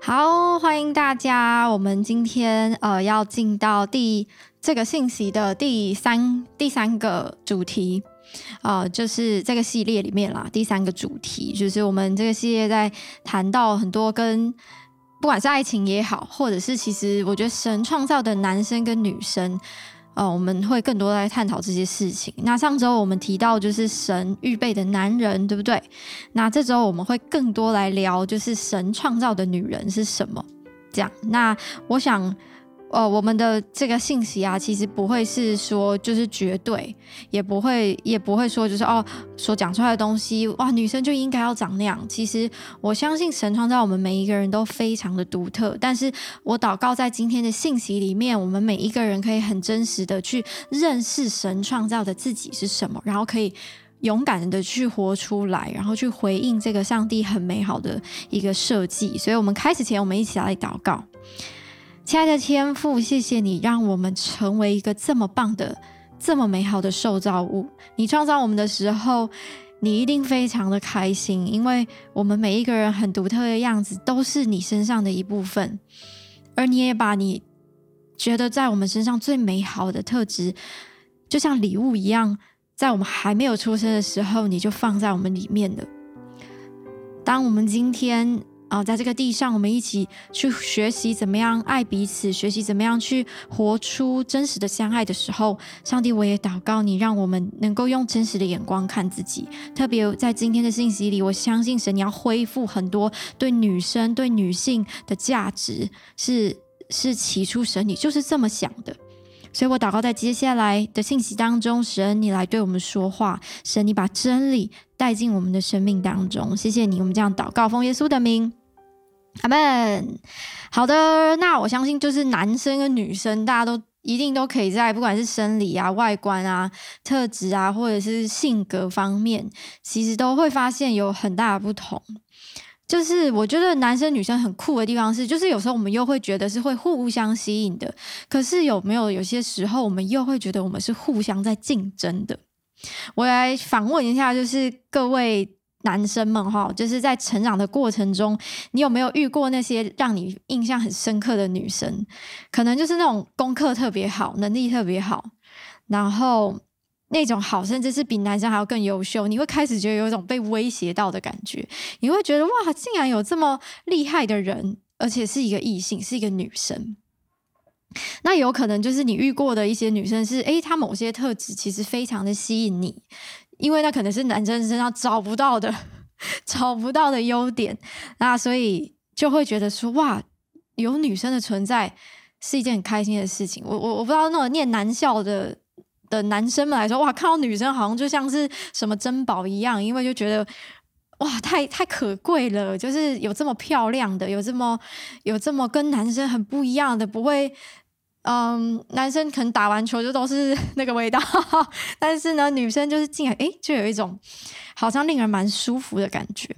好，欢迎大家。我们今天呃要进到第这个信息的第三第三个主题，呃，就是这个系列里面啦，第三个主题就是我们这个系列在谈到很多跟不管是爱情也好，或者是其实我觉得神创造的男生跟女生。哦，我们会更多来探讨这些事情。那上周我们提到就是神预备的男人，对不对？那这周我们会更多来聊，就是神创造的女人是什么？这样，那我想。呃，我们的这个信息啊，其实不会是说就是绝对，也不会也不会说就是哦，所讲出来的东西哇，女生就应该要长那样。其实我相信神创造我们每一个人都非常的独特，但是我祷告在今天的信息里面，我们每一个人可以很真实的去认识神创造的自己是什么，然后可以勇敢的去活出来，然后去回应这个上帝很美好的一个设计。所以，我们开始前，我们一起来祷告。亲爱的天父，谢谢你让我们成为一个这么棒的、这么美好的受造物。你创造我们的时候，你一定非常的开心，因为我们每一个人很独特的样子都是你身上的一部分，而你也把你觉得在我们身上最美好的特质，就像礼物一样，在我们还没有出生的时候，你就放在我们里面了。当我们今天。啊，在这个地上，我们一起去学习怎么样爱彼此，学习怎么样去活出真实的相爱的时候，上帝，我也祷告你，让我们能够用真实的眼光看自己。特别在今天的信息里，我相信神你要恢复很多对女生、对女性的价值，是是起初神你就是这么想的。所以我祷告，在接下来的信息当中，神你来对我们说话，神你把真理带进我们的生命当中。谢谢你，我们这样祷告，奉耶稣的名。阿门。好的，那我相信就是男生跟女生，大家都一定都可以在不管是生理啊、外观啊、特质啊，或者是性格方面，其实都会发现有很大的不同。就是我觉得男生女生很酷的地方是，就是有时候我们又会觉得是会互相吸引的，可是有没有有些时候我们又会觉得我们是互相在竞争的？我来访问一下，就是各位。男生们哈，就是在成长的过程中，你有没有遇过那些让你印象很深刻的女生？可能就是那种功课特别好，能力特别好，然后那种好，甚至是比男生还要更优秀。你会开始觉得有一种被威胁到的感觉，你会觉得哇，竟然有这么厉害的人，而且是一个异性，是一个女生。那有可能就是你遇过的一些女生是，诶，她某些特质其实非常的吸引你。因为那可能是男生身上找不到的、找不到的优点，那所以就会觉得说哇，有女生的存在是一件很开心的事情。我我我不知道那种念男校的的男生们来说，哇，看到女生好像就像是什么珍宝一样，因为就觉得哇，太太可贵了，就是有这么漂亮的，有这么有这么跟男生很不一样的，不会。嗯，男生可能打完球就都是 那个味道，但是呢，女生就是进来，哎，就有一种好像令人蛮舒服的感觉。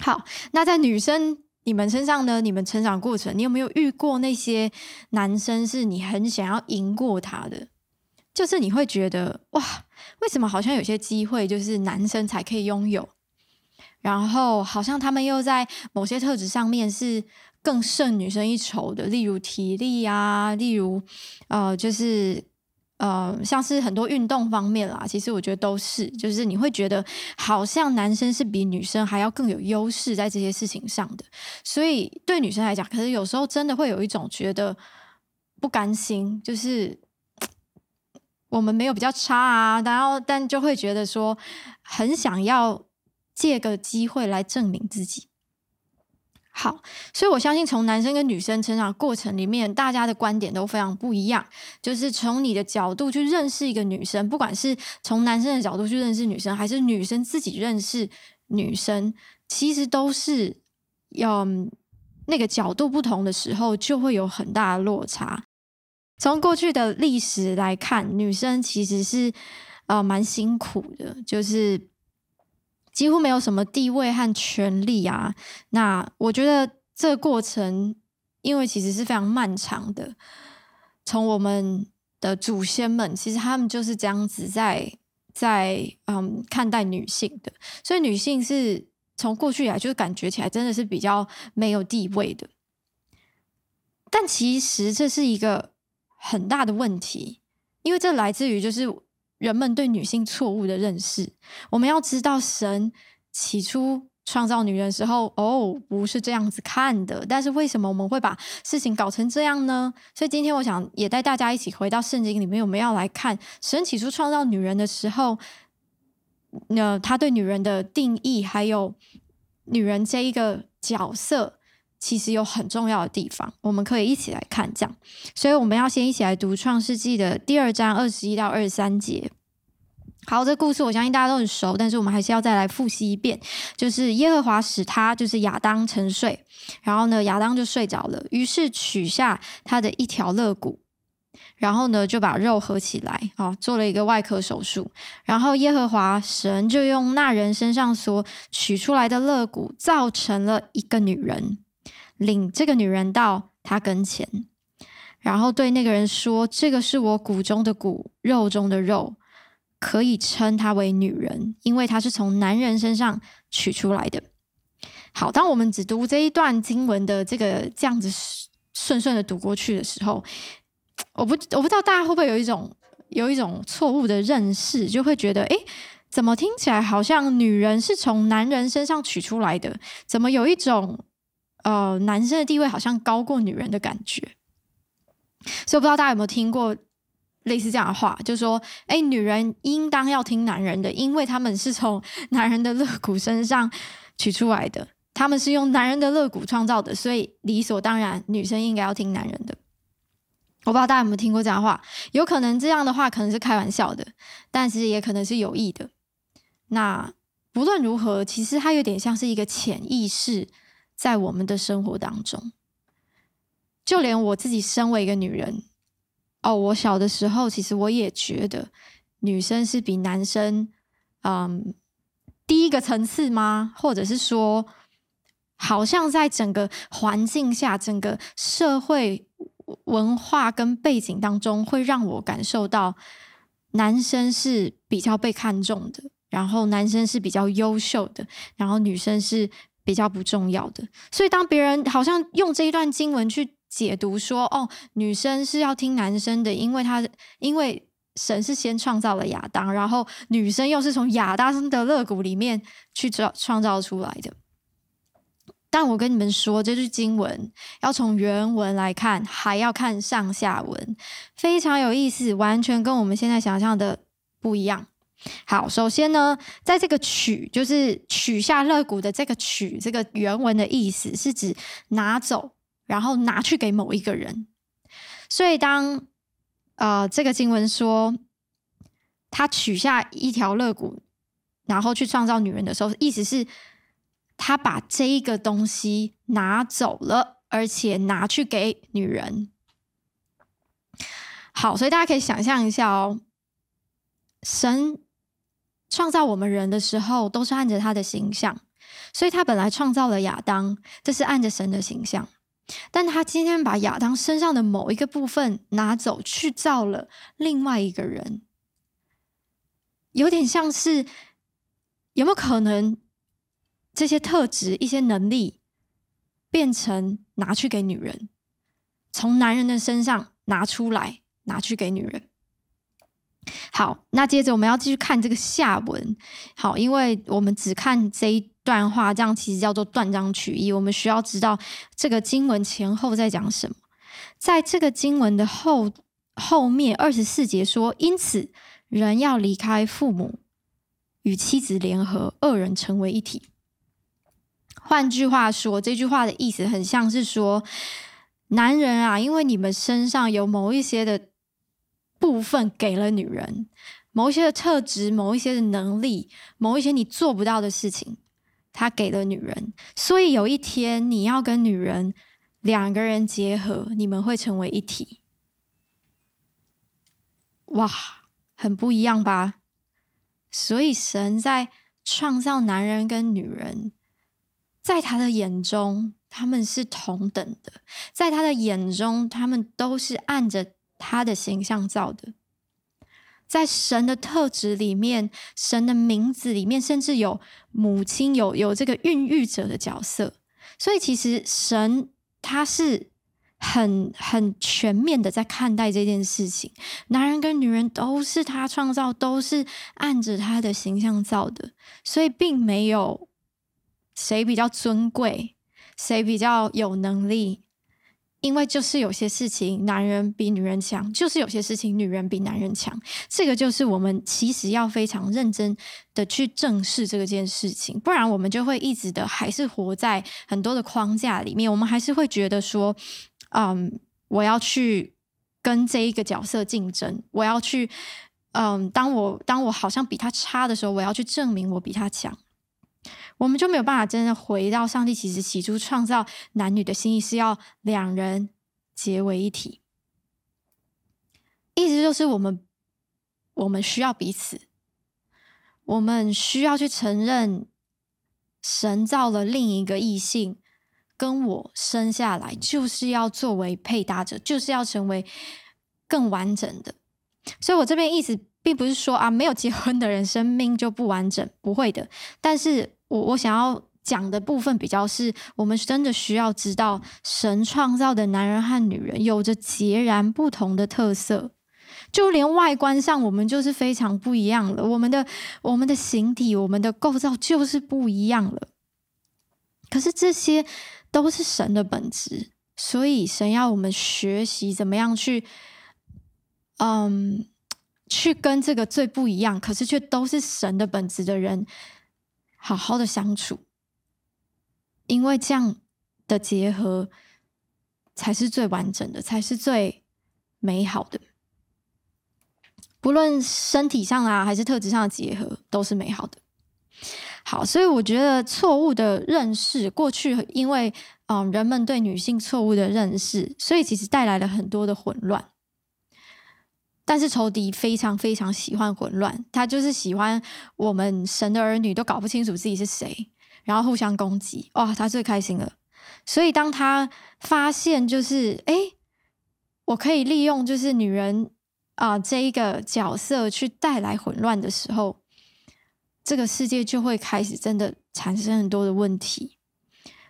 好，那在女生你们身上呢？你们成长过程，你有没有遇过那些男生是你很想要赢过他的？就是你会觉得哇，为什么好像有些机会就是男生才可以拥有，然后好像他们又在某些特质上面是。更胜女生一筹的，例如体力啊，例如呃，就是呃，像是很多运动方面啦，其实我觉得都是，就是你会觉得好像男生是比女生还要更有优势在这些事情上的，所以对女生来讲，可是有时候真的会有一种觉得不甘心，就是我们没有比较差啊，然后但就会觉得说很想要借个机会来证明自己。好，所以我相信从男生跟女生成长过程里面，大家的观点都非常不一样。就是从你的角度去认识一个女生，不管是从男生的角度去认识女生，还是女生自己认识女生，其实都是要那个角度不同的时候，就会有很大的落差。从过去的历史来看，女生其实是呃蛮辛苦的，就是。几乎没有什么地位和权利啊！那我觉得这个过程，因为其实是非常漫长的。从我们的祖先们，其实他们就是这样子在在嗯看待女性的，所以女性是从过去以来就是感觉起来真的是比较没有地位的。但其实这是一个很大的问题，因为这来自于就是人们对女性错误的认识。我们要知道，神起初创造女人时候，哦，不是这样子看的。但是为什么我们会把事情搞成这样呢？所以今天我想也带大家一起回到圣经里面，我们要来看神起初创造女人的时候，那他对女人的定义，还有女人这一个角色。其实有很重要的地方，我们可以一起来看这样。所以我们要先一起来读《创世纪》的第二章二十一到二十三节。好，这故事我相信大家都很熟，但是我们还是要再来复习一遍。就是耶和华使他，就是亚当沉睡，然后呢，亚当就睡着了，于是取下他的一条肋骨，然后呢，就把肉合起来，啊，做了一个外科手术。然后耶和华神就用那人身上所取出来的肋骨，造成了一个女人。领这个女人到他跟前，然后对那个人说：“这个是我骨中的骨，肉中的肉，可以称她为女人，因为她是从男人身上取出来的。”好，当我们只读这一段经文的这个这样子顺顺的读过去的时候，我不我不知道大家会不会有一种有一种错误的认识，就会觉得：诶，怎么听起来好像女人是从男人身上取出来的？怎么有一种？呃，男生的地位好像高过女人的感觉，所以不知道大家有没有听过类似这样的话，就说，哎，女人应当要听男人的，因为他们是从男人的肋骨身上取出来的，他们是用男人的肋骨创造的，所以理所当然，女生应该要听男人的。我不知道大家有没有听过这样的话，有可能这样的话可能是开玩笑的，但是也可能是有意的。那不论如何，其实它有点像是一个潜意识。在我们的生活当中，就连我自己身为一个女人，哦，我小的时候其实我也觉得女生是比男生，嗯，低一个层次吗？或者是说，好像在整个环境下、整个社会文化跟背景当中，会让我感受到男生是比较被看重的，然后男生是比较优秀的，然后女生是。比较不重要的，所以当别人好像用这一段经文去解读说，哦，女生是要听男生的，因为他因为神是先创造了亚当，然后女生又是从亚当的肋骨里面去创创造出来的。但我跟你们说，这句经文要从原文来看，还要看上下文，非常有意思，完全跟我们现在想象的不一样。好，首先呢，在这个取就是取下肋骨的这个取，这个原文的意思是指拿走，然后拿去给某一个人。所以当呃这个经文说他取下一条肋骨，然后去创造女人的时候，意思是他把这一个东西拿走了，而且拿去给女人。好，所以大家可以想象一下哦，神。创造我们人的时候，都是按着他的形象，所以他本来创造了亚当，这是按着神的形象。但他今天把亚当身上的某一个部分拿走，去造了另外一个人，有点像是，有没有可能这些特质、一些能力变成拿去给女人，从男人的身上拿出来，拿去给女人？好，那接着我们要继续看这个下文。好，因为我们只看这一段话，这样其实叫做断章取义。我们需要知道这个经文前后在讲什么。在这个经文的后后面二十四节说，因此人要离开父母，与妻子联合，二人成为一体。换句话说，这句话的意思很像是说，男人啊，因为你们身上有某一些的。部分给了女人某一些的特质，某一些的能力，某一些你做不到的事情，他给了女人。所以有一天你要跟女人两个人结合，你们会成为一体。哇，很不一样吧？所以神在创造男人跟女人，在他的眼中他们是同等的，在他的眼中他们都是按着。他的形象造的，在神的特质里面，神的名字里面，甚至有母亲，有有这个孕育者的角色。所以，其实神他是很很全面的在看待这件事情。男人跟女人都是他创造，都是按着他的形象造的，所以并没有谁比较尊贵，谁比较有能力。因为就是有些事情男人比女人强，就是有些事情女人比男人强，这个就是我们其实要非常认真的去正视这个件事情，不然我们就会一直的还是活在很多的框架里面，我们还是会觉得说，嗯，我要去跟这一个角色竞争，我要去，嗯，当我当我好像比他差的时候，我要去证明我比他强。我们就没有办法真的回到上帝其实起初创造男女的心意是要两人结为一体，意思就是我们我们需要彼此，我们需要去承认神造了另一个异性跟我生下来，就是要作为配搭者，就是要成为更完整的。所以我这边意思并不是说啊，没有结婚的人生命就不完整，不会的，但是。我我想要讲的部分比较是，我们真的需要知道，神创造的男人和女人有着截然不同的特色，就连外观上，我们就是非常不一样了。我们的我们的形体，我们的构造就是不一样了。可是这些都是神的本质，所以神要我们学习怎么样去，嗯，去跟这个最不一样，可是却都是神的本质的人。好好的相处，因为这样的结合才是最完整的，才是最美好的。不论身体上啊，还是特质上的结合，都是美好的。好，所以我觉得错误的认识，过去因为嗯人们对女性错误的认识，所以其实带来了很多的混乱。但是仇敌非常非常喜欢混乱，他就是喜欢我们神的儿女都搞不清楚自己是谁，然后互相攻击，哇，他最开心了。所以当他发现就是，哎，我可以利用就是女人啊、这一个角色去带来混乱的时候，这个世界就会开始真的产生很多的问题，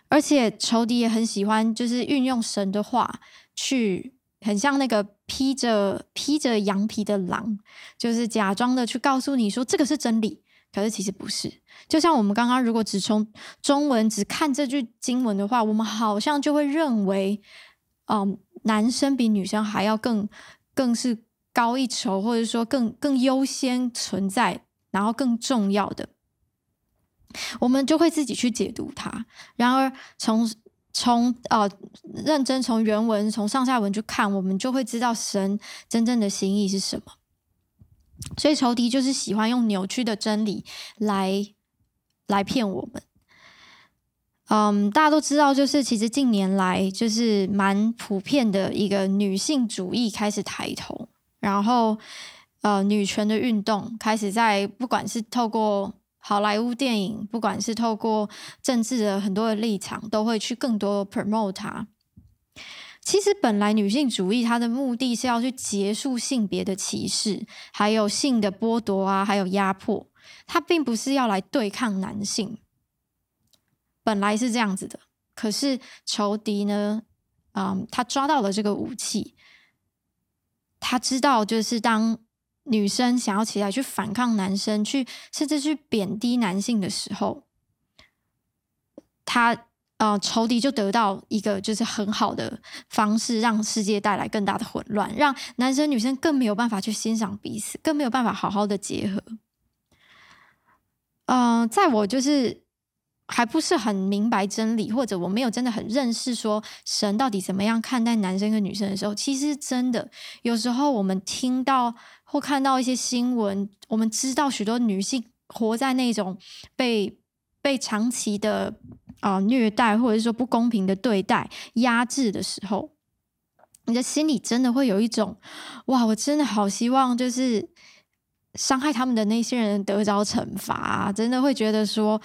而且仇敌也很喜欢就是运用神的话去。很像那个披着披着羊皮的狼，就是假装的去告诉你说这个是真理，可是其实不是。就像我们刚刚如果只从中文只看这句经文的话，我们好像就会认为，嗯，男生比女生还要更更是高一筹，或者说更更优先存在，然后更重要的，我们就会自己去解读它。然而从从呃认真从原文从上下文去看，我们就会知道神真正的心意是什么。所以仇敌就是喜欢用扭曲的真理来来骗我们。嗯，大家都知道，就是其实近年来就是蛮普遍的一个女性主义开始抬头，然后呃女权的运动开始在不管是透过。好莱坞电影，不管是透过政治的很多的立场，都会去更多 promote 它。其实本来女性主义它的目的是要去结束性别的歧视，还有性的剥夺啊，还有压迫。它并不是要来对抗男性，本来是这样子的。可是仇敌呢，嗯，他抓到了这个武器，他知道就是当。女生想要起来去反抗男生，去甚至去贬低男性的时候，他呃仇敌就得到一个就是很好的方式，让世界带来更大的混乱，让男生女生更没有办法去欣赏彼此，更没有办法好好的结合。嗯、在我就是。还不是很明白真理，或者我没有真的很认识说神到底怎么样看待男生跟女生的时候，其实真的有时候我们听到或看到一些新闻，我们知道许多女性活在那种被被长期的啊、虐待，或者是说不公平的对待、压制的时候，你的心里真的会有一种哇，我真的好希望就是伤害他们的那些人得着惩罚，真的会觉得说。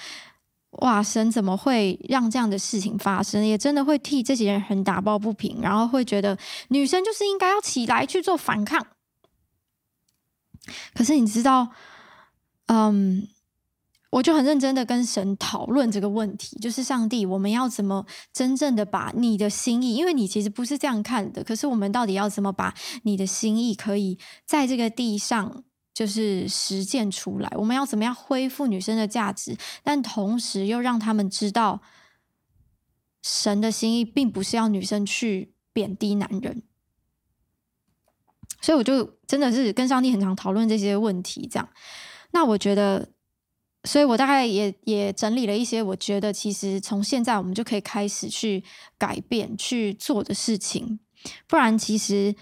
哇，神怎么会让这样的事情发生？也真的会替这些人很打抱不平，然后会觉得女生就是应该要起来去做反抗。可是你知道，嗯，我就很认真的跟神讨论这个问题，就是上帝，我们要怎么真正的把你的心意，因为你其实不是这样看的，可是我们到底要怎么把你的心意可以在这个地上就是实践出来？我们要怎么样恢复女生的价值，但同时又让他们知道，神的心意并不是要女生去贬低男人。所以我就真的是跟上帝很常讨论这些问题，这样。那我觉得，所以我大概也也整理了一些，我觉得其实从现在我们就可以开始去改变去做的事情。不然，其实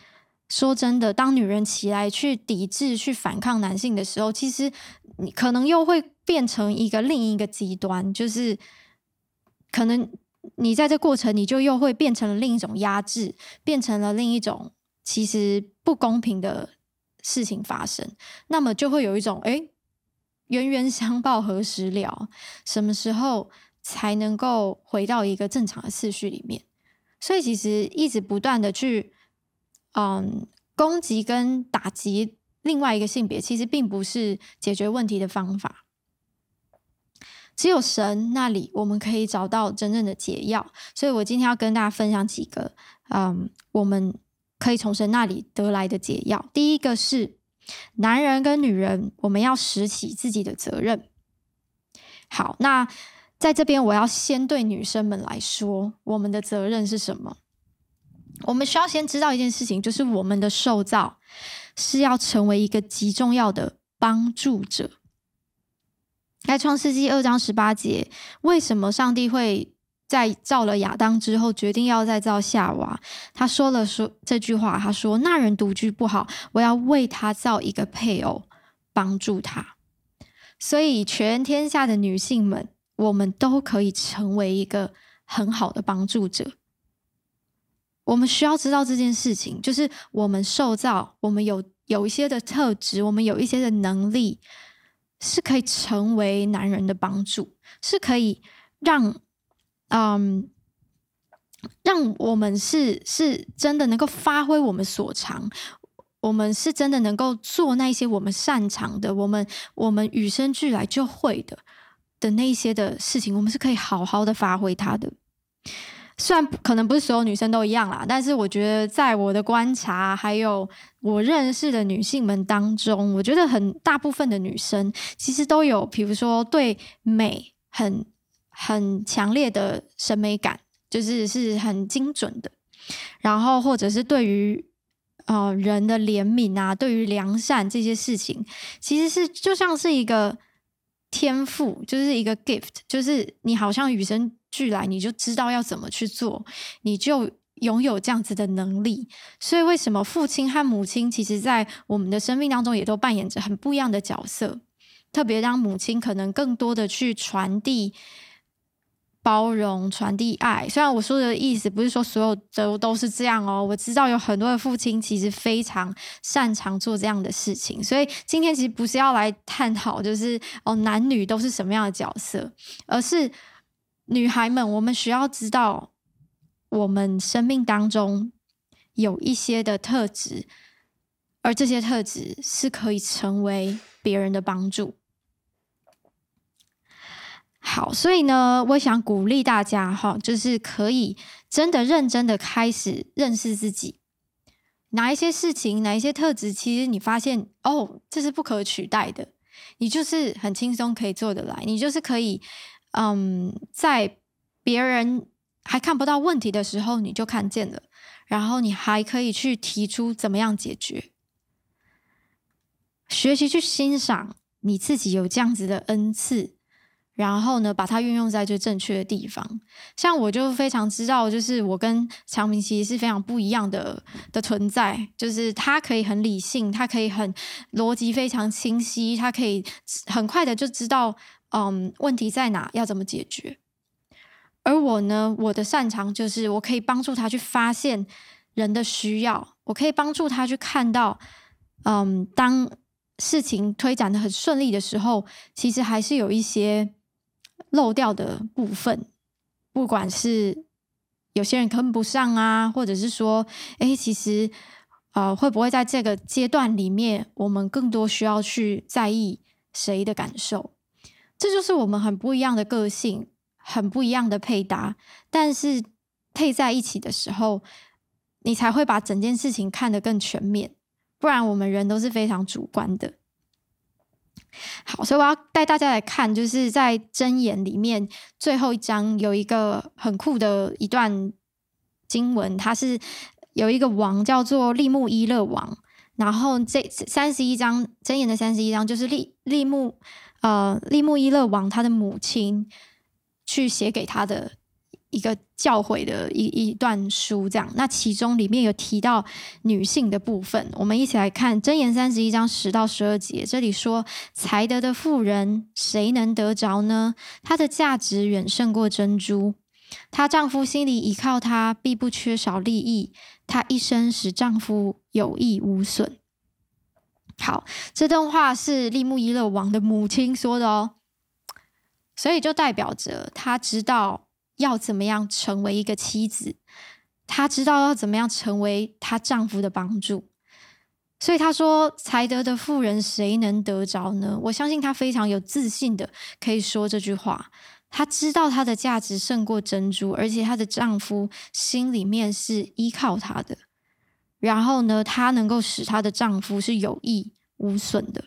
说真的，当女人起来去抵制、去反抗男性的时候，其实你可能又会变成一个另一个极端，就是可能你在这过程，你就又会变成了另一种压制，变成了另一种。其实不公平的事情发生，那么就会有一种哎，冤冤相报何时了？什么时候才能够回到一个正常的次序里面？所以其实一直不断的去嗯攻击跟打击另外一个性别，其实并不是解决问题的方法。只有神那里我们可以找到真正的解药。所以我今天要跟大家分享几个嗯我们。可以从神那里得来的解药。第一个是男人跟女人，我们要拾起自己的责任。好，那在这边我要先对女生们来说，我们的责任是什么？我们需要先知道一件事情，就是我们的受造是要成为一个极重要的帮助者。在创世纪二章十八节，为什么上帝会？在造了亚当之后，决定要再造夏娃。他说了说这句话，他说：“那人独居不好，我要为他造一个配偶，帮助他。”所以，全天下的女性们，我们都可以成为一个很好的帮助者。我们需要知道这件事情，就是我们受造，我们有有一些的特质，我们有一些的能力，是可以成为男人的帮助，是可以让。嗯，让我们是是真的能够发挥我们所长，我们是真的能够做那些我们擅长的，我们我们与生俱来就会的的那些的事情，我们是可以好好的发挥它的。虽然可能不是所有女生都一样啦，但是我觉得在我的观察，还有我认识的女性们当中，我觉得很大部分的女生其实都有，比如说对美很。很强烈的审美感，就是是很精准的，然后或者是对于呃人的怜悯啊，对于良善这些事情，其实是就像是一个天赋，就是一个 gift，就是你好像与生俱来，你就知道要怎么去做，你就拥有这样子的能力。所以为什么父亲和母亲，其实在我们的生命当中也都扮演着很不一样的角色，特别让母亲可能更多的去传递。包容、传递爱。虽然我说的意思不是说所有的都是这样哦，我知道有很多的父亲其实非常擅长做这样的事情。所以今天其实不是要来探讨，就是哦男女都是什么样的角色，而是女孩们，我们需要知道我们生命当中有一些的特质，而这些特质是可以成为别人的帮助。好，所以呢，我想鼓励大家哈，就是可以真的认真的开始认识自己，哪一些事情，哪一些特质，其实你发现哦，这是不可取代的，你就是很轻松可以做得来，你就是可以，嗯，在别人还看不到问题的时候，你就看见了，然后你还可以去提出怎么样解决，学习去欣赏你自己有这样子的恩赐。然后呢，把它运用在最正确的地方。像我就非常知道，就是我跟强明其实是非常不一样的的存在。就是他可以很理性，他可以很逻辑非常清晰，他可以很快的就知道，嗯，问题在哪，要怎么解决。而我呢，我的擅长就是我可以帮助他去发现人的需要，我可以帮助他去看到，嗯，当事情推展的很顺利的时候，其实还是有一些。漏掉的部分，不管是有些人跟不上啊，或者是说，哎，其实呃，会不会在这个阶段里面，我们更多需要去在意谁的感受？这就是我们很不一样的个性，很不一样的配搭，但是配在一起的时候，你才会把整件事情看得更全面。不然，我们人都是非常主观的。好，所以我要带大家来看，就是在箴言里面最后一章有一个很酷的一段经文，它是。有一个王叫做利木伊勒王，然后这三十一章箴言的三十一章就是利利木呃利木伊勒王他的母亲去写给他的一个教诲的一一段书，这样。那其中里面有提到女性的部分，我们一起来看箴言三十一章十到十二节，这里说：才德的妇人谁能得着呢？她的价值远胜过珍珠。她丈夫心里依靠她，必不缺少利益。她一生使丈夫有益无损。好，这段话是利木伊勒王的母亲说的哦，所以就代表着她知道要怎么样成为一个妻子，她知道要怎么样成为她丈夫的帮助。所以她说：“才德的妇人谁能得着呢？”我相信她非常有自信的可以说这句话。她知道她的价值胜过珍珠，而且她的丈夫心里面是依靠她的。然后呢，她能够使她的丈夫是有益无损的。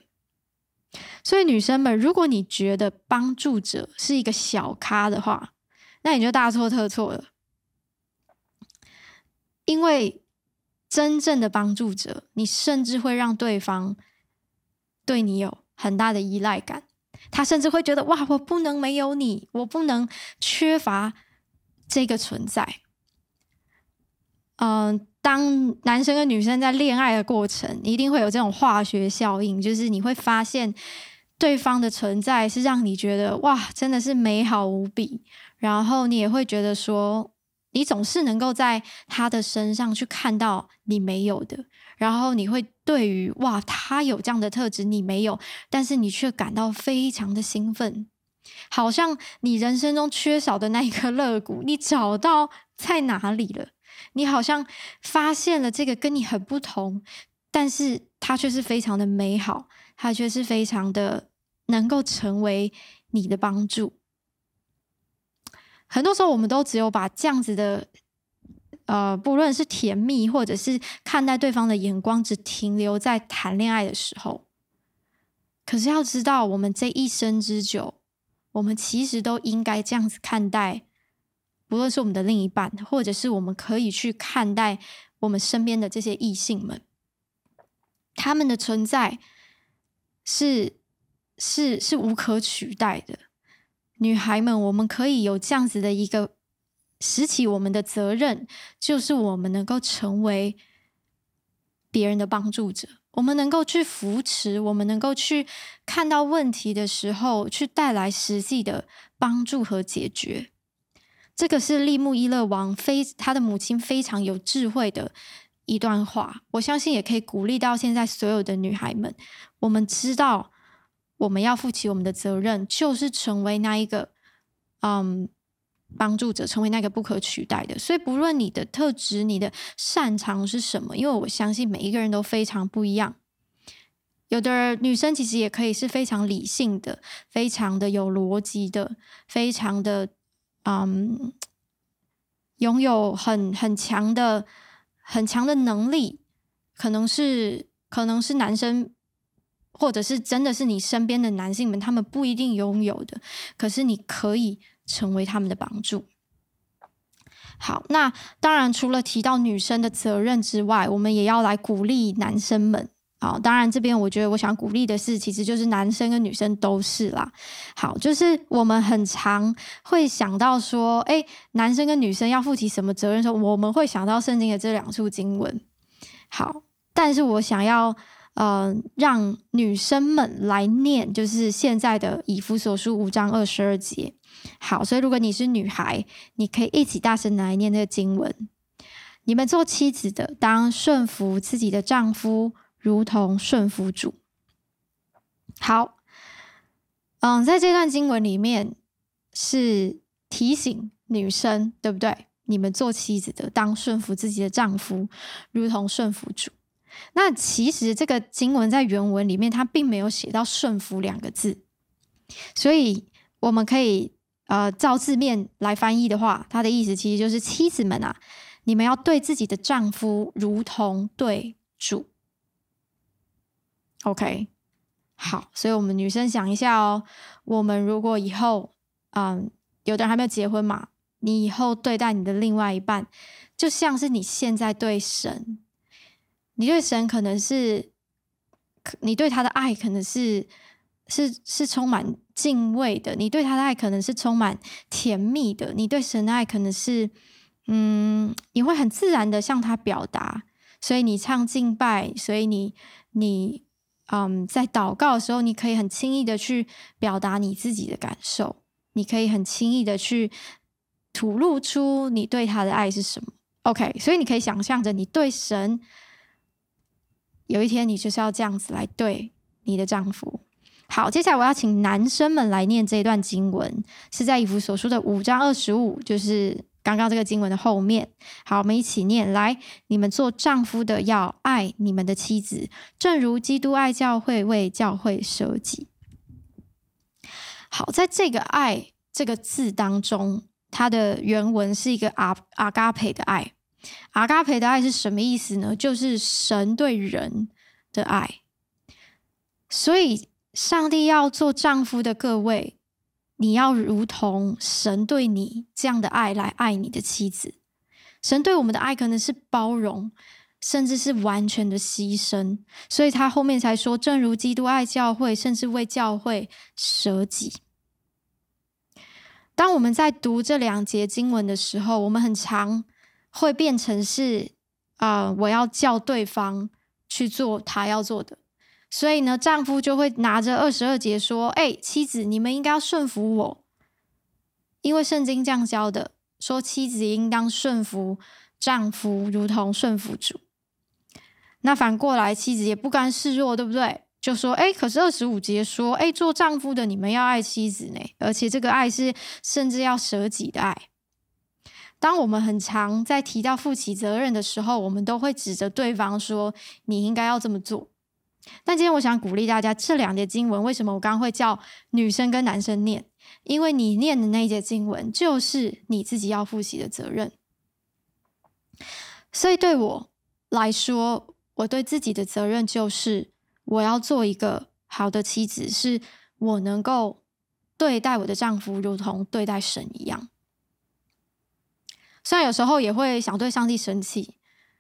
所以，女生们，如果你觉得帮助者是一个小咖的话，那你就大错特错了。因为真正的帮助者，你甚至会让对方对你有很大的依赖感。他甚至会觉得哇，我不能没有你，我不能缺乏这个存在。嗯、当男生跟女生在恋爱的过程，一定会有这种化学效应，就是你会发现对方的存在是让你觉得哇，真的是美好无比。然后你也会觉得说，你总是能够在他的身上去看到你没有的。然后你会对于哇，他有这样的特质，你没有，但是你却感到非常的兴奋，好像你人生中缺少的那一颗肋骨，你找到在哪里了？你好像发现了这个跟你很不同，但是它却是非常的美好，它却是非常的能够成为你的帮助。很多时候，我们都只有把这样子的。呃，不论是甜蜜，或者是看待对方的眼光，只停留在谈恋爱的时候。可是要知道，我们这一生之久，我们其实都应该这样子看待，不论是我们的另一半，或者是我们可以去看待我们身边的这些异性们，他们的存在是是是无可取代的。女孩们，我们可以有这样子的一个。拾起我们的责任，就是我们能够成为别人的帮助者。我们能够去扶持，我们能够去看到问题的时候，去带来实际的帮助和解决。这个是利木伊勒王非他的母亲非常有智慧的一段话。我相信也可以鼓励到现在所有的女孩们。我们知道我们要负起我们的责任，就是成为那一个，嗯。帮助者成为那个不可取代的，所以不论你的特质、你的擅长是什么，因为我相信每一个人都非常不一样。有的女生其实也可以是非常理性的、非常的有逻辑的、非常的嗯，拥有很很强的、很强的能力，可能是可能是男生，或者是真的是你身边的男性们，他们不一定拥有的，可是你可以。成为他们的帮助。好，那当然除了提到女生的责任之外，我们也要来鼓励男生们。好，当然这边我觉得我想鼓励的是，其实就是男生跟女生都是啦。好，就是我们很常会想到说，哎，男生跟女生要负起什么责任说，我们会想到圣经的这两处经文。好，但是我想要。呃，让女生们来念，就是现在的以弗所书五章二十二节。好，所以如果你是女孩，你可以一起大声来念这个经文。你们做妻子的，当顺服自己的丈夫，如同顺服主。好，嗯，在这段经文里面是提醒女生，对不对？你们做妻子的，当顺服自己的丈夫，如同顺服主。那其实这个经文在原文里面，它并没有写到顺服两个字，所以我们可以呃照字面来翻译的话，它的意思其实就是妻子们啊，你们要对自己的丈夫如同对主。OK，好，所以我们女生想一下哦，我们如果以后嗯，有的人还没有结婚嘛，你以后对待你的另外一半，就像是你现在对神。你对神可能是，你对他的爱可能是是是充满敬畏的，你对他的爱可能是充满甜蜜的，你对神的爱可能是，嗯，你会很自然的向他表达，所以你唱敬拜，所以你你嗯在祷告的时候，你可以很轻易的去表达你自己的感受，你可以很轻易的去吐露出你对他的爱是什么。OK，所以你可以想象着你对神。有一天，你就是要这样子来对你的丈夫。好，接下来我要请男生们来念这一段经文，是在以弗所书的五章二十五，就是刚刚这个经文的后面。好，我们一起念来：你们做丈夫的要爱你们的妻子，正如基督爱教会，为教会舍己。好，在这个“爱”这个字当中，它的原文是一个阿阿嘎培的爱。阿嘎培的爱是什么意思呢？就是神对人的爱。所以，上帝要做丈夫的各位，你要如同神对你这样的爱来爱你的妻子。神对我们的爱可能是包容，甚至是完全的牺牲。所以他后面才说：“正如基督爱教会，甚至为教会舍己。”当我们在读这两节经文的时候，我们很常。会变成是，啊、我要叫对方去做他要做的，所以呢，丈夫就会拿着二十二节说：“哎，妻子，你们应该要顺服我，因为圣经这样教的，说妻子应当顺服丈夫，如同顺服主。那反过来，妻子也不甘示弱，对不对？就说：哎，可是二十五节说，哎，做丈夫的你们要爱妻子呢，而且这个爱是甚至要舍己的爱。”当我们很常在提到负起责任的时候，我们都会指着对方说：“你应该要这么做。”但今天我想鼓励大家，这两节经文为什么我刚刚会叫女生跟男生念？因为你念的那一节经文就是你自己要负起的责任。所以对我来说，我对自己的责任就是我要做一个好的妻子，是我能够对待我的丈夫如同对待神一样。虽然有时候也会想对上帝生气，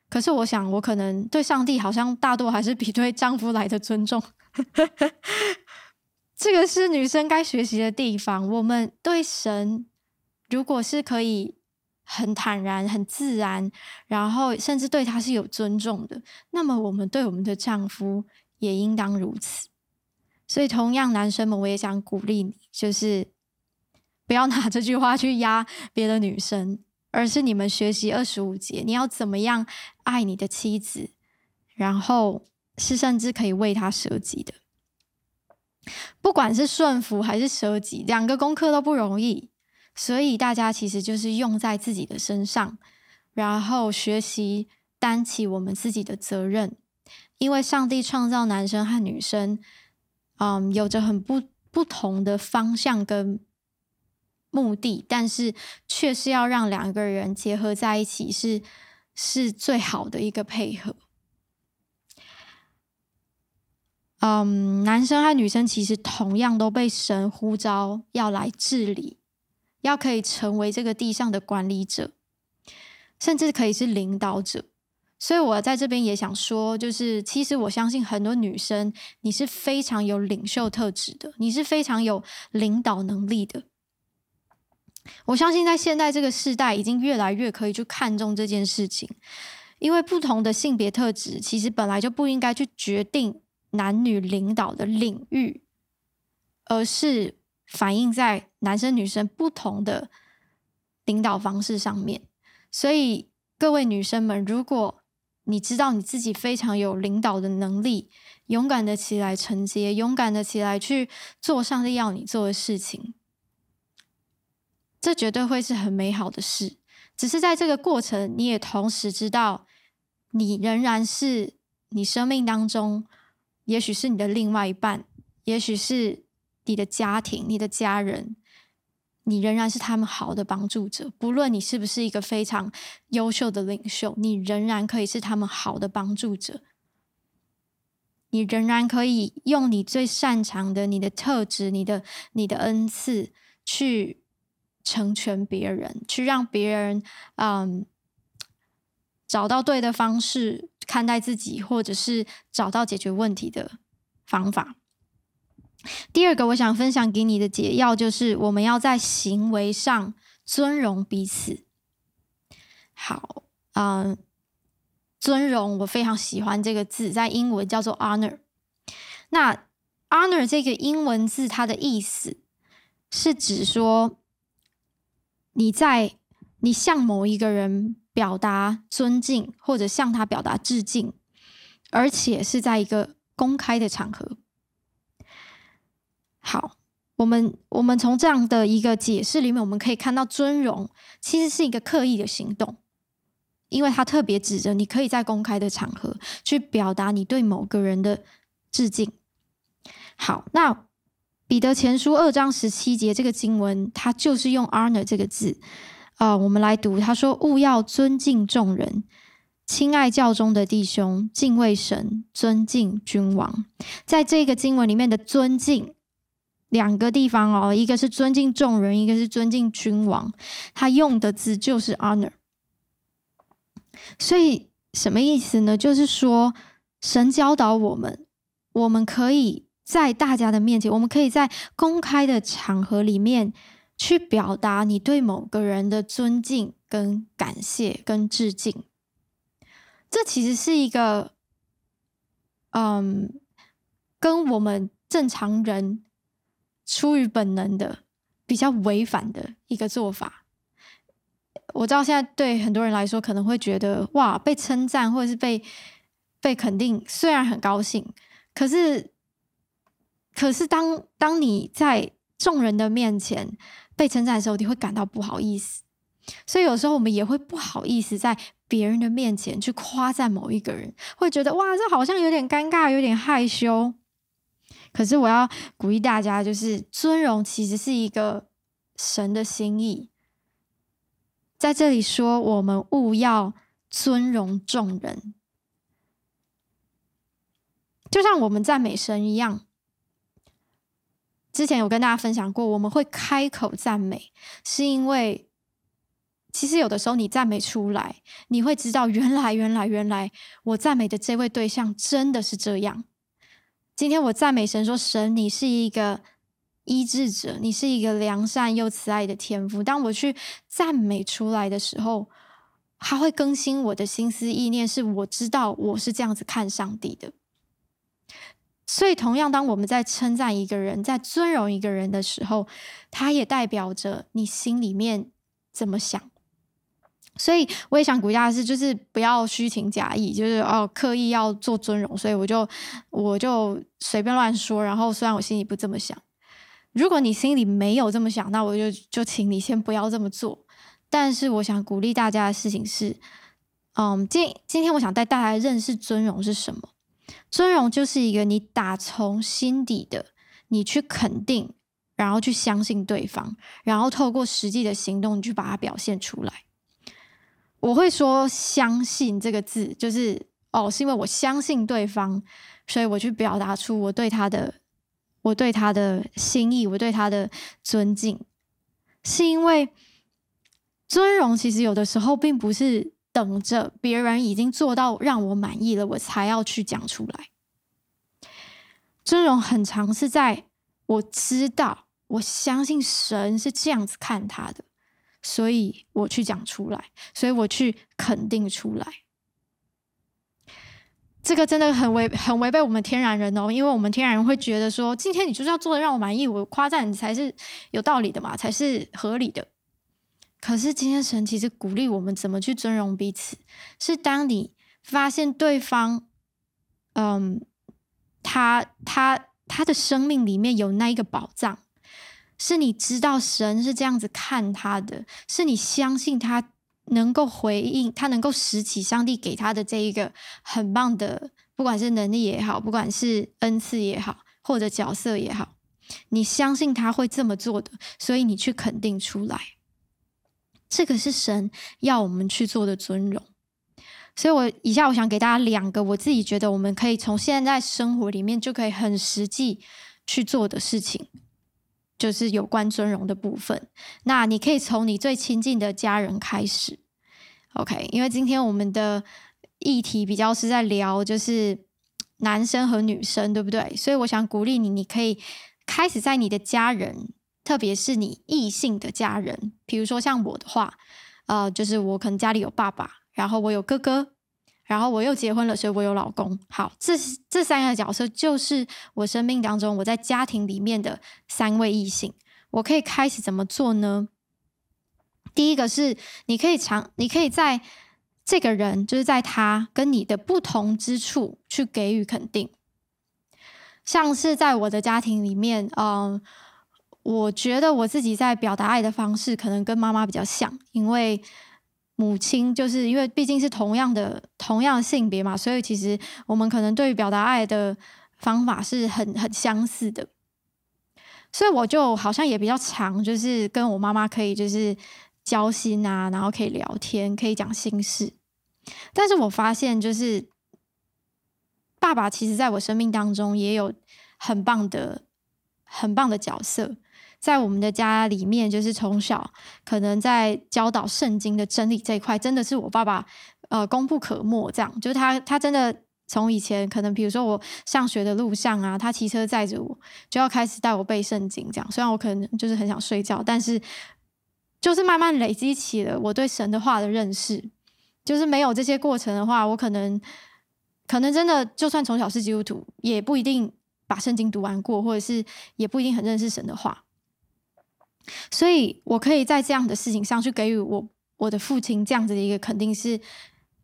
可是我想我可能对上帝好像大多还是比对丈夫来的尊重。这个是女生该学习的地方。我们对神如果是可以很坦然、很自然，然后甚至对他是有尊重的，那么我们对我们的丈夫也应当如此。所以，同样男生们，我也想鼓励你，就是不要拿这句话去压别的女生。而是你们学习二十五节，你要怎么样爱你的妻子，然后是甚至可以为她舍己的。不管是顺服还是舍己，两个功课都不容易，所以大家其实就是用在自己的身上，然后学习担起我们自己的责任。因为上帝创造男生和女生，嗯，有着很不不同的方向跟。目的，但是却是要让两个人结合在一起是，是最好的一个配合。嗯，男生和女生其实同样都被神呼召要来治理，要可以成为这个地上的管理者，甚至可以是领导者。所以我在这边也想说，就是其实我相信很多女生，你是非常有领袖特质的，你是非常有领导能力的。我相信，在现在这个时代，已经越来越可以去看重这件事情，因为不同的性别特质，其实本来就不应该去决定男女领导的领域，而是反映在男生女生不同的领导方式上面。所以，各位女生们，如果你知道你自己非常有领导的能力，勇敢的起来承接，勇敢的起来去做上帝要你做的事情。这绝对会是很美好的事，只是在这个过程，你也同时知道，你仍然是你生命当中，也许是你的另外一半，也许是你的家庭、你的家人，你仍然是他们好的帮助者。不论你是不是一个非常优秀的领袖，你仍然可以是他们好的帮助者。你仍然可以用你最擅长的、你的特质、你的、你的恩赐去成全别人，去让别人嗯找到对的方式看待自己，或者是找到解决问题的方法。第二个，我想分享给你的解药就是，我们要在行为上尊荣彼此。好，嗯。尊荣，我非常喜欢这个字，在英文叫做 honor。那 honor 这个英文字，它的意思是指说，你在你向某一个人表达尊敬，或者向他表达致敬，而且是在一个公开的场合。好，我们我们从这样的一个解释里面，我们可以看到尊荣其实是一个刻意的行动。因为他特别指着你可以在公开的场合去表达你对某个人的致敬。好，那彼得前书二章十七节这个经文，它就是用 honor 这个字。呃，我们来读，他说：“务要尊敬众人，亲爱教中的弟兄，敬畏神，尊敬君王。”在这个经文里面的尊敬，两个地方哦，一个是尊敬众人，一个是尊敬君王。他用的字就是 honor。所以什么意思呢？就是说，神教导我们，我们可以在大家的面前，我们可以在公开的场合里面去表达你对某个人的尊敬、跟感谢、跟致敬。这其实是一个，嗯，跟我们正常人出于本能的比较违反的一个做法。我知道现在对很多人来说可能会觉得哇，被称赞或者是被被肯定，虽然很高兴，可是可是当当你在众人的面前被称赞的时候，你会感到不好意思。所以有时候我们也会不好意思在别人的面前去夸赞某一个人，会觉得哇，这好像有点尴尬，有点害羞。可是我要鼓励大家，就是尊荣其实是一个神的心意。在这里说，我们务要尊荣众人，就像我们赞美神一样。之前有跟大家分享过，我们会开口赞美，是因为其实有的时候你赞美出来，你会知道，原来，原来，原来，我赞美的这位对象真的是这样。今天我赞美神说，神，你是一个。医治者，你是一个良善又慈爱的天父。当我去赞美出来的时候，他会更新我的心思意念，是我知道我是这样子看上帝的。所以，同样，当我们在称赞一个人，在尊荣一个人的时候，他也代表着你心里面怎么想。所以，我也想鼓励大家是，就是不要虚情假意，就是哦，刻意要做尊荣，所以我就我就随便乱说。然后，虽然我心里不这么想。如果你心里没有这么想，那我就就请你先不要这么做。但是我想鼓励大家的事情是，嗯，今今天我想带大家认识尊荣是什么。尊荣就是一个你打从心底的，你去肯定，然后去相信对方，然后透过实际的行动，你去把它表现出来。我会说“相信”这个字，就是哦，是因为我相信对方，所以我去表达出我对他的。我对他的心意，我对他的尊敬，是因为尊荣其实有的时候并不是等着别人已经做到让我满意了，我才要去讲出来。这种很常是在我知道，我相信神是这样子看他的，所以我去讲出来，所以我去肯定出来。这个真的很违很违背我们天然人哦，因为我们天然人会觉得说，今天你就是要做的让我满意，我夸赞你才是有道理的嘛，才是合理的。可是今天神其实鼓励我们怎么去尊荣彼此，是当你发现对方，嗯，他他他的生命里面有那一个宝藏，是你知道神是这样子看他的，是你相信他。能够回应他，能够拾起上帝给他的这一个很棒的不管是能力也好，不管是恩赐也好，或者角色也好，你相信他会这么做的，所以你去肯定出来。这个是神要我们去做的尊荣。所以，我以下我想给大家两个我自己觉得我们可以从现在生活里面就可以很实际去做的事情，就是有关尊荣的部分。那你可以从你最亲近的家人开始，OK？因为今天我们的议题比较是在聊就是男生和女生，对不对？所以我想鼓励你，你可以开始在你的家人，特别是你异性的家人，比如说像我的话，呃，就是我可能家里有爸爸。然后我有哥哥，然后我又结婚了，所以我有老公。好，这这三个角色就是我生命当中我在家庭里面的三位异性。我可以开始怎么做呢？第一个是你可以尝，你可以在这个人，就是在他跟你的不同之处去给予肯定。像是在我的家庭里面，嗯，我觉得我自己在表达爱的方式可能跟妈妈比较像，因为。母亲就是因为毕竟是同样的同样性别嘛，所以其实我们可能对于表达爱的方法是很很相似的，所以我就好像也比较常，就是跟我妈妈可以就是交心啊，然后可以聊天，可以讲心事。但是我发现就是爸爸其实在我生命当中也有很棒的很棒的角色。在我们的家里面，就是从小可能在教导圣经的真理这一块，真的是我爸爸呃功不可没。这样，就是他他真的从以前可能比如说我上学的路上啊，他骑车载着我，就要开始带我背圣经。这样，虽然我可能就是很想睡觉，但是就是慢慢累积起了我对神的话的认识。就是没有这些过程的话，我可能可能真的就算从小是基督徒，也不一定把圣经读完过，或者是也不一定很认识神的话。所以，我可以在这样的事情上去给予我我的父亲这样子的一个肯定是，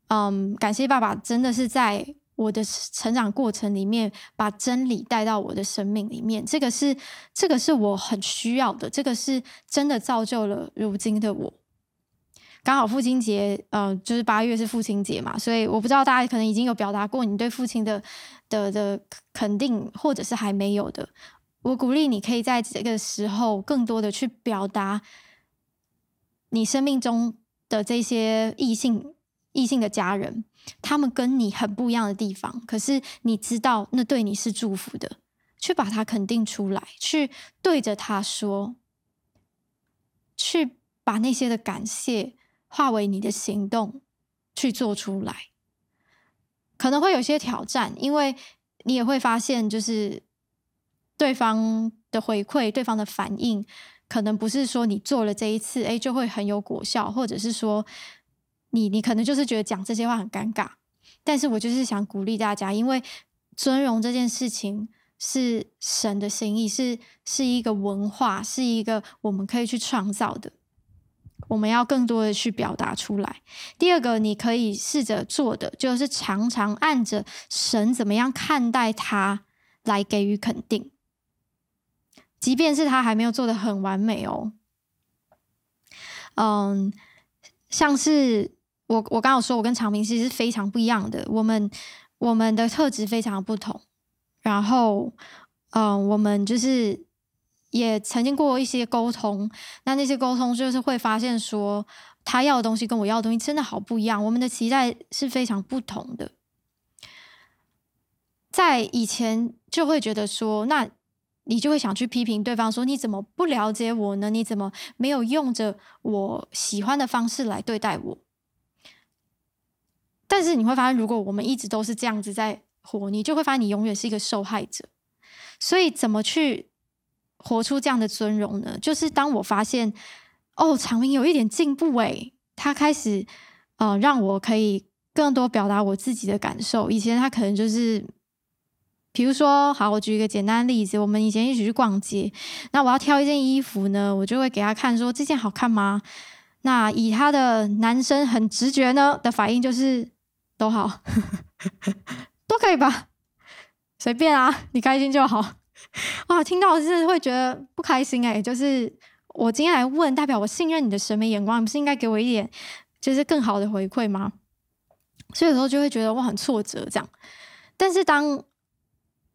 嗯，感谢爸爸真的是在我的成长过程里面把真理带到我的生命里面，这个是这个是我很需要的，这个是真的造就了如今的我。刚好父亲节，嗯，就是八月是父亲节嘛，所以我不知道大家可能已经有表达过你对父亲的的的肯定，或者是还没有的。我鼓励你可以在这个时候更多的去表达你生命中的这些异性、异性的家人，他们跟你很不一样的地方，可是你知道那对你是祝福的，去把它肯定出来，去对着他说，去把那些的感谢化为你的行动去做出来，可能会有些挑战，因为你也会发现就是。对方的回馈，对方的反应，可能不是说你做了这一次，哎，就会很有果效，或者是说你你可能就是觉得讲这些话很尴尬。但是我就是想鼓励大家，因为尊荣这件事情是神的心意，是是一个文化，是一个我们可以去创造的。我们要更多的去表达出来。第二个，你可以试着做的，就是常常按着神怎么样看待他来给予肯定。即便是他还没有做的很完美哦，嗯，像是我我刚刚说，我跟长平其实是非常不一样的，我们我们的特质非常不同，然后嗯，我们就是也曾经过一些沟通，那那些沟通就是会发现说，他要的东西跟我要的东西真的好不一样，我们的期待是非常不同的，在以前就会觉得说那。你就会想去批评对方，说你怎么不了解我呢？你怎么没有用着我喜欢的方式来对待我？但是你会发现，如果我们一直都是这样子在活，你就会发现你永远是一个受害者。所以，怎么去活出这样的尊荣呢？就是当我发现，哦，长明有一点进步，诶，他开始，呃，让我可以更多表达我自己的感受。以前他可能就是。比如说，好，我举一个简单的例子，我们以前一起去逛街，那我要挑一件衣服呢，我就会给他看，说这件好看吗？那以他的男生很直觉呢的反应就是都好，都可以吧，随便啊，你开心就好。哇，听到是会觉得不开心哎，就是我今天来问，代表我信任你的审美眼光，你不是应该给我一点就是更好的回馈吗？所以有时候就会觉得我很挫折这样。但是当，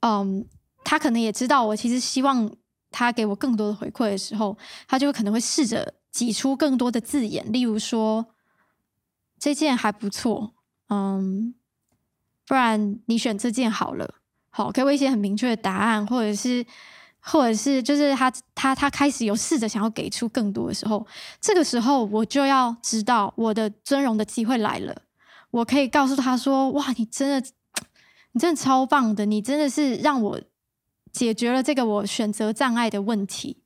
嗯，他可能也知道我其实希望他给我更多的回馈的时候，他就可能会试着挤出更多的字眼，例如说，这件还不错，嗯，不然你选这件好了，好，给我一些很明确的答案，或者是。或者是就是他他他开始有试着想要给出更多的时候，这个时候我就要知道我的尊荣的机会来了。我可以告诉他说：“哇，你真的，你真的超棒的，你真的是让我解决了这个我选择障碍的问题。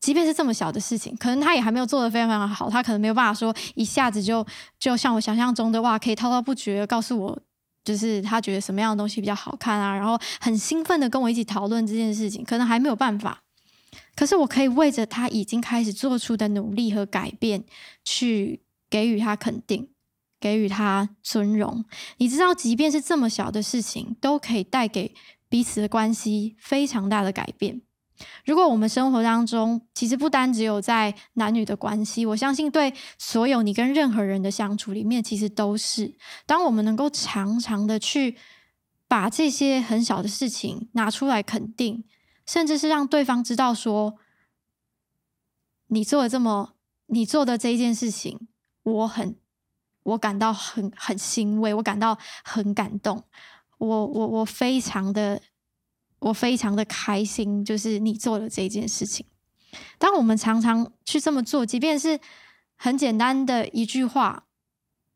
即便是这么小的事情，可能他也还没有做得非常非常好，他可能没有办法说一下子就就像我想象中的哇，可以滔滔不绝地告诉我。”就是他觉得什么样的东西比较好看啊，然后很兴奋的跟我一起讨论这件事情，可能还没有办法，可是我可以为着他已经开始做出的努力和改变，去给予他肯定，给予他尊荣。你知道，即便是这么小的事情，都可以带给彼此的关系非常大的改变。如果我们生活当中，其实不单只有在男女的关系，我相信对所有你跟任何人的相处里面，其实都是。当我们能够常常的去把这些很小的事情拿出来肯定，甚至是让对方知道说，你做的这么，你做的这一件事情，我很，我感到很很欣慰，我感到很感动，我我我非常的。我非常的开心，就是你做了这件事情。当我们常常去这么做，即便是很简单的一句话，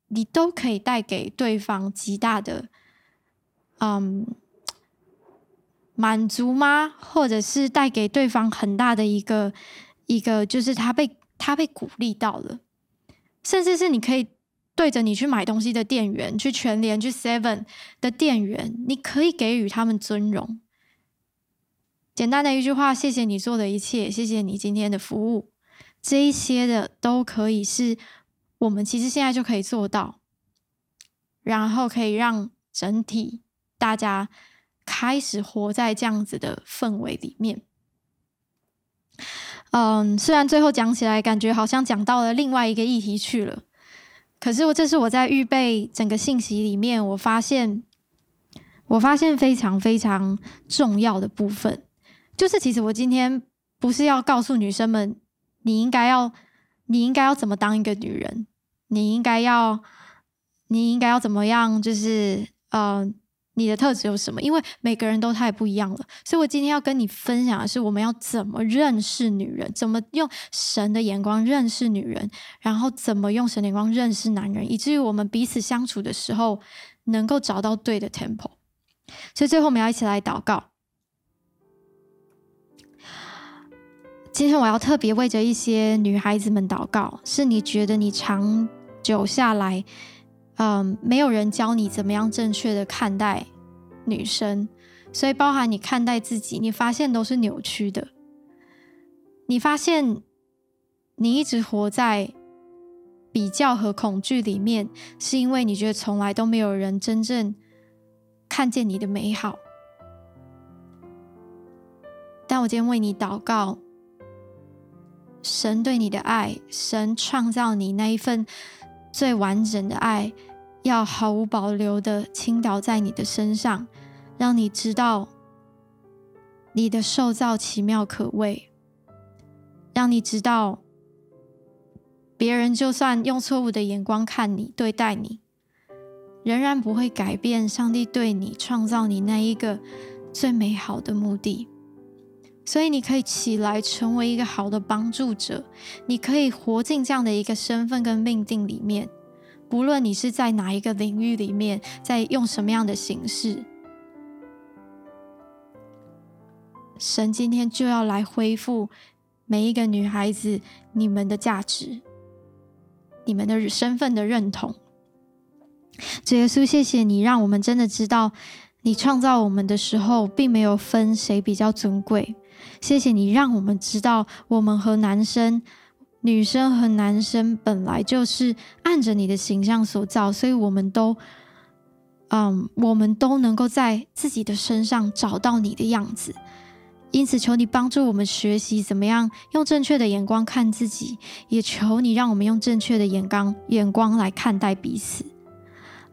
你都可以带给对方极大的，嗯，满足吗？或者是带给对方很大的一个一个，就是他被他被鼓励到了，甚至是你可以对着你去买东西的店员，去全联、去 Seven 的店员，你可以给予他们尊荣。简单的一句话，谢谢你做的一切，谢谢你今天的服务，这一些的都可以是我们其实现在就可以做到，然后可以让整体大家开始活在这样子的氛围里面。嗯，虽然最后讲起来感觉好像讲到了另外一个议题去了，可是我这是我在预备整个信息里面，我发现我发现非常非常重要的部分。就是，其实我今天不是要告诉女生们，你应该要，你应该要怎么当一个女人，你应该要，你应该要怎么样，就是嗯，你的特质有什么？因为每个人都太不一样了，所以我今天要跟你分享的是，我们要怎么认识女人，怎么用神的眼光认识女人，然后怎么用神的眼光认识男人，以至于我们彼此相处的时候能够找到对的 temple。所以最后我们要一起来祷告。今天我要特别为着一些女孩子们祷告，是你觉得你长久下来，嗯，没有人教你怎么样正确的看待女生，所以包含你看待自己，你发现都是扭曲的。你发现你一直活在比较和恐惧里面，是因为你觉得从来都没有人真正看见你的美好。但我今天为你祷告。神对你的爱，神创造你那一份最完整的爱，要毫无保留的倾倒在你的身上，让你知道你的受造奇妙可畏，让你知道别人就算用错误的眼光看你、对待你，仍然不会改变上帝对你创造你那一个最美好的目的。所以你可以起来成为一个好的帮助者，你可以活进这样的一个身份跟命定里面，不论你是在哪一个领域里面，在用什么样的形式，神今天就要来恢复每一个女孩子你们的价值，你们的身份的认同。主耶稣，谢谢你，让我们真的知道，你创造我们的时候，并没有分谁比较尊贵。谢谢你让我们知道，我们和男生、女生和男生本来就是按着你的形象所造，所以我们都，嗯，我们都能够在自己的身上找到你的样子。因此，求你帮助我们学习怎么样用正确的眼光看自己，也求你让我们用正确的眼光眼光来看待彼此。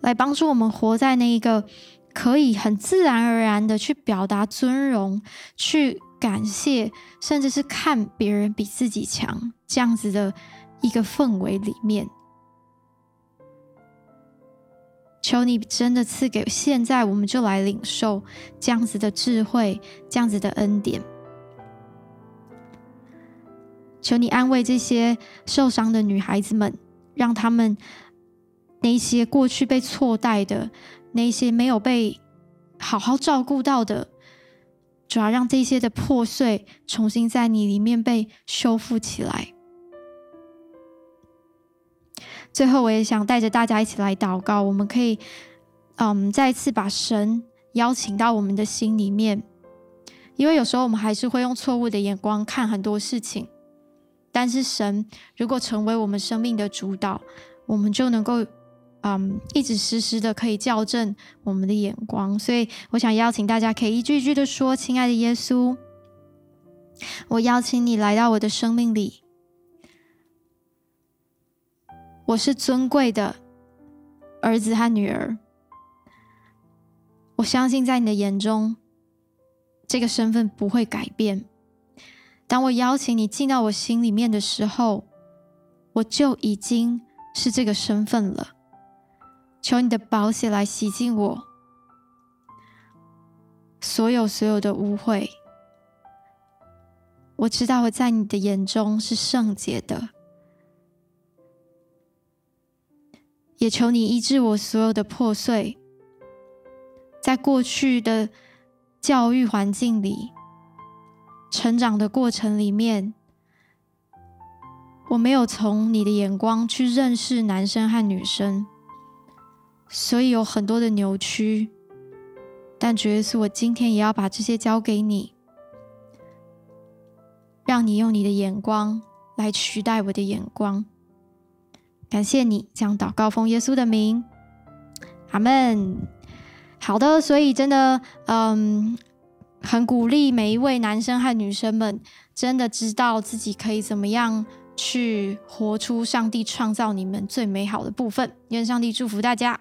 来帮助我们活在那一个可以很自然而然的去表达尊荣、去感谢，甚至是看别人比自己强这样子的一个氛围里面。求你真的赐给现在，我们就来领受这样子的智慧，这样子的恩典。求你安慰这些受伤的女孩子们，让她们那些过去被错待的，那些没有被好好照顾到的，主要让这些的破碎重新在你里面被修复起来。最后，我也想带着大家一起来祷告。我们可以，嗯，再次把神邀请到我们的心里面，因为有时候我们还是会用错误的眼光看很多事情。但是，神如果成为我们生命的主导，我们就能够，嗯，一直时时的可以校正我们的眼光。所以，我想邀请大家可以一句一句的说：“亲爱的耶稣，我邀请你来到我的生命里。”我是尊贵的儿子和女儿，我相信在你的眼中，这个身份不会改变。当我邀请你进到我心里面的时候，我就已经是这个身份了。求你的宝血来洗净我所有所有的污秽。我知道我在你的眼中是圣洁的。也求你医治我所有的破碎，在过去的教育环境里、成长的过程里面，我没有从你的眼光去认识男生和女生，所以有很多的扭曲。但主耶稣，我今天也要把这些交给你，让你用你的眼光来取代我的眼光。感谢你将祷告奉耶稣的名，阿门。好的，所以真的，嗯，很鼓励每一位男生和女生们，真的知道自己可以怎么样去活出上帝创造你们最美好的部分。愿上帝祝福大家。